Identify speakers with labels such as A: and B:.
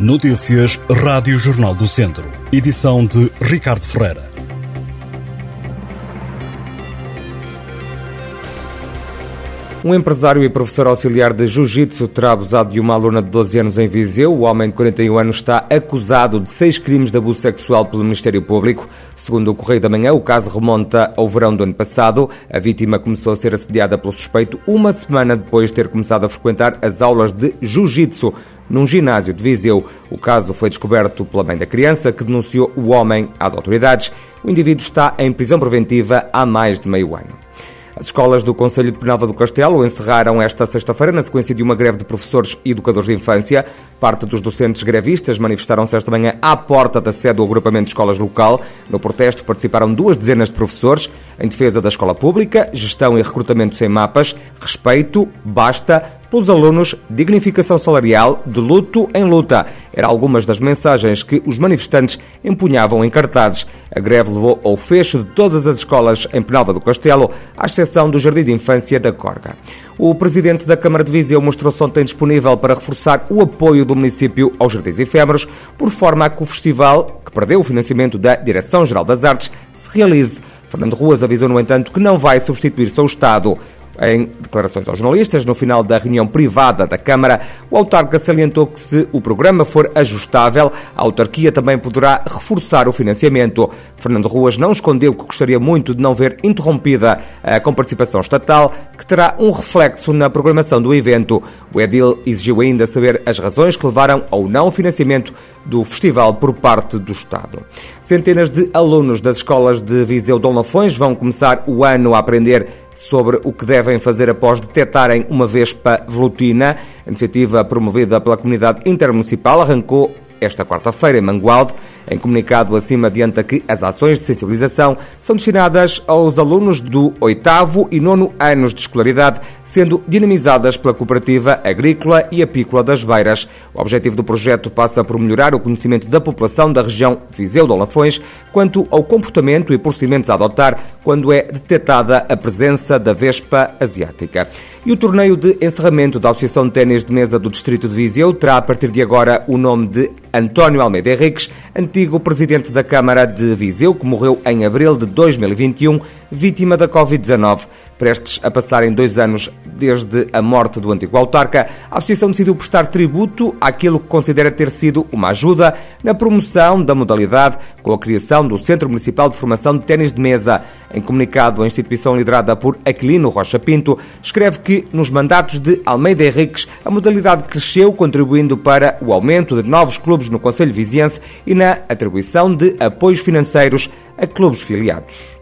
A: Notícias Rádio Jornal do Centro. Edição de Ricardo Ferreira.
B: Um empresário e professor auxiliar de Jiu-Jitsu terá abusado de uma aluna de 12 anos em Viseu. O homem de 41 anos está acusado de seis crimes de abuso sexual pelo Ministério Público. Segundo o Correio da Manhã, o caso remonta ao verão do ano passado. A vítima começou a ser assediada pelo suspeito uma semana depois de ter começado a frequentar as aulas de Jiu-Jitsu num ginásio de Viseu. O caso foi descoberto pela mãe da criança, que denunciou o homem às autoridades. O indivíduo está em prisão preventiva há mais de meio ano. As escolas do Conselho de Penalva do Castelo encerraram esta sexta-feira na sequência de uma greve de professores e educadores de infância. Parte dos docentes grevistas manifestaram-se esta manhã à porta da sede do agrupamento de escolas local. No protesto participaram duas dezenas de professores em defesa da escola pública, gestão e recrutamento sem mapas, respeito, basta, pelos alunos, dignificação salarial, de luto em luta. Eram algumas das mensagens que os manifestantes empunhavam em cartazes. A greve levou ao fecho de todas as escolas em Penalva do Castelo, à exceção do Jardim de Infância da Corga. O presidente da Câmara de Viseu mostrou-se ontem disponível para reforçar o apoio do município aos jardins efêmeros, por forma a que o festival, que perdeu o financiamento da Direção-Geral das Artes, se realize. Fernando Ruas avisou, no entanto, que não vai substituir-se ao Estado. Em declarações aos jornalistas, no final da reunião privada da Câmara, o autarca salientou que se o programa for ajustável, a autarquia também poderá reforçar o financiamento. Fernando Ruas não escondeu que gostaria muito de não ver interrompida a comparticipação estatal, que terá um reflexo na programação do evento. O Edil exigiu ainda saber as razões que levaram ao não financiamento do festival por parte do Estado. Centenas de alunos das escolas de Viseu Dom Lafões vão começar o ano a aprender sobre o que devem fazer após detectarem uma vespa velutina. A iniciativa promovida pela comunidade intermunicipal arrancou esta quarta-feira em Mangualde. Em comunicado acima adianta que as ações de sensibilização são destinadas aos alunos do oitavo e nono anos de escolaridade, sendo dinamizadas pela Cooperativa Agrícola e Apícola das Beiras. O objetivo do projeto passa por melhorar o conhecimento da população da região Viseu de Olafões quanto ao comportamento e procedimentos a adotar quando é detectada a presença da vespa asiática. E o torneio de encerramento da Associação de Ténis de Mesa do Distrito de Viseu terá a partir de agora o nome de António Almeida Henriques, antigo presidente da Câmara de Viseu, que morreu em abril de 2021, vítima da Covid-19. Prestes a passarem dois anos desde a morte do antigo autarca, a Associação decidiu prestar tributo àquilo que considera ter sido uma ajuda na promoção da modalidade com a criação do Centro Municipal de Formação de Ténis de Mesa. Em comunicado, a instituição liderada por Aquilino Rocha Pinto escreve que, nos mandatos de Almeida Henriques, a modalidade cresceu, contribuindo para o aumento de novos clubes no Conselho Viziense e na atribuição de apoios financeiros a clubes filiados.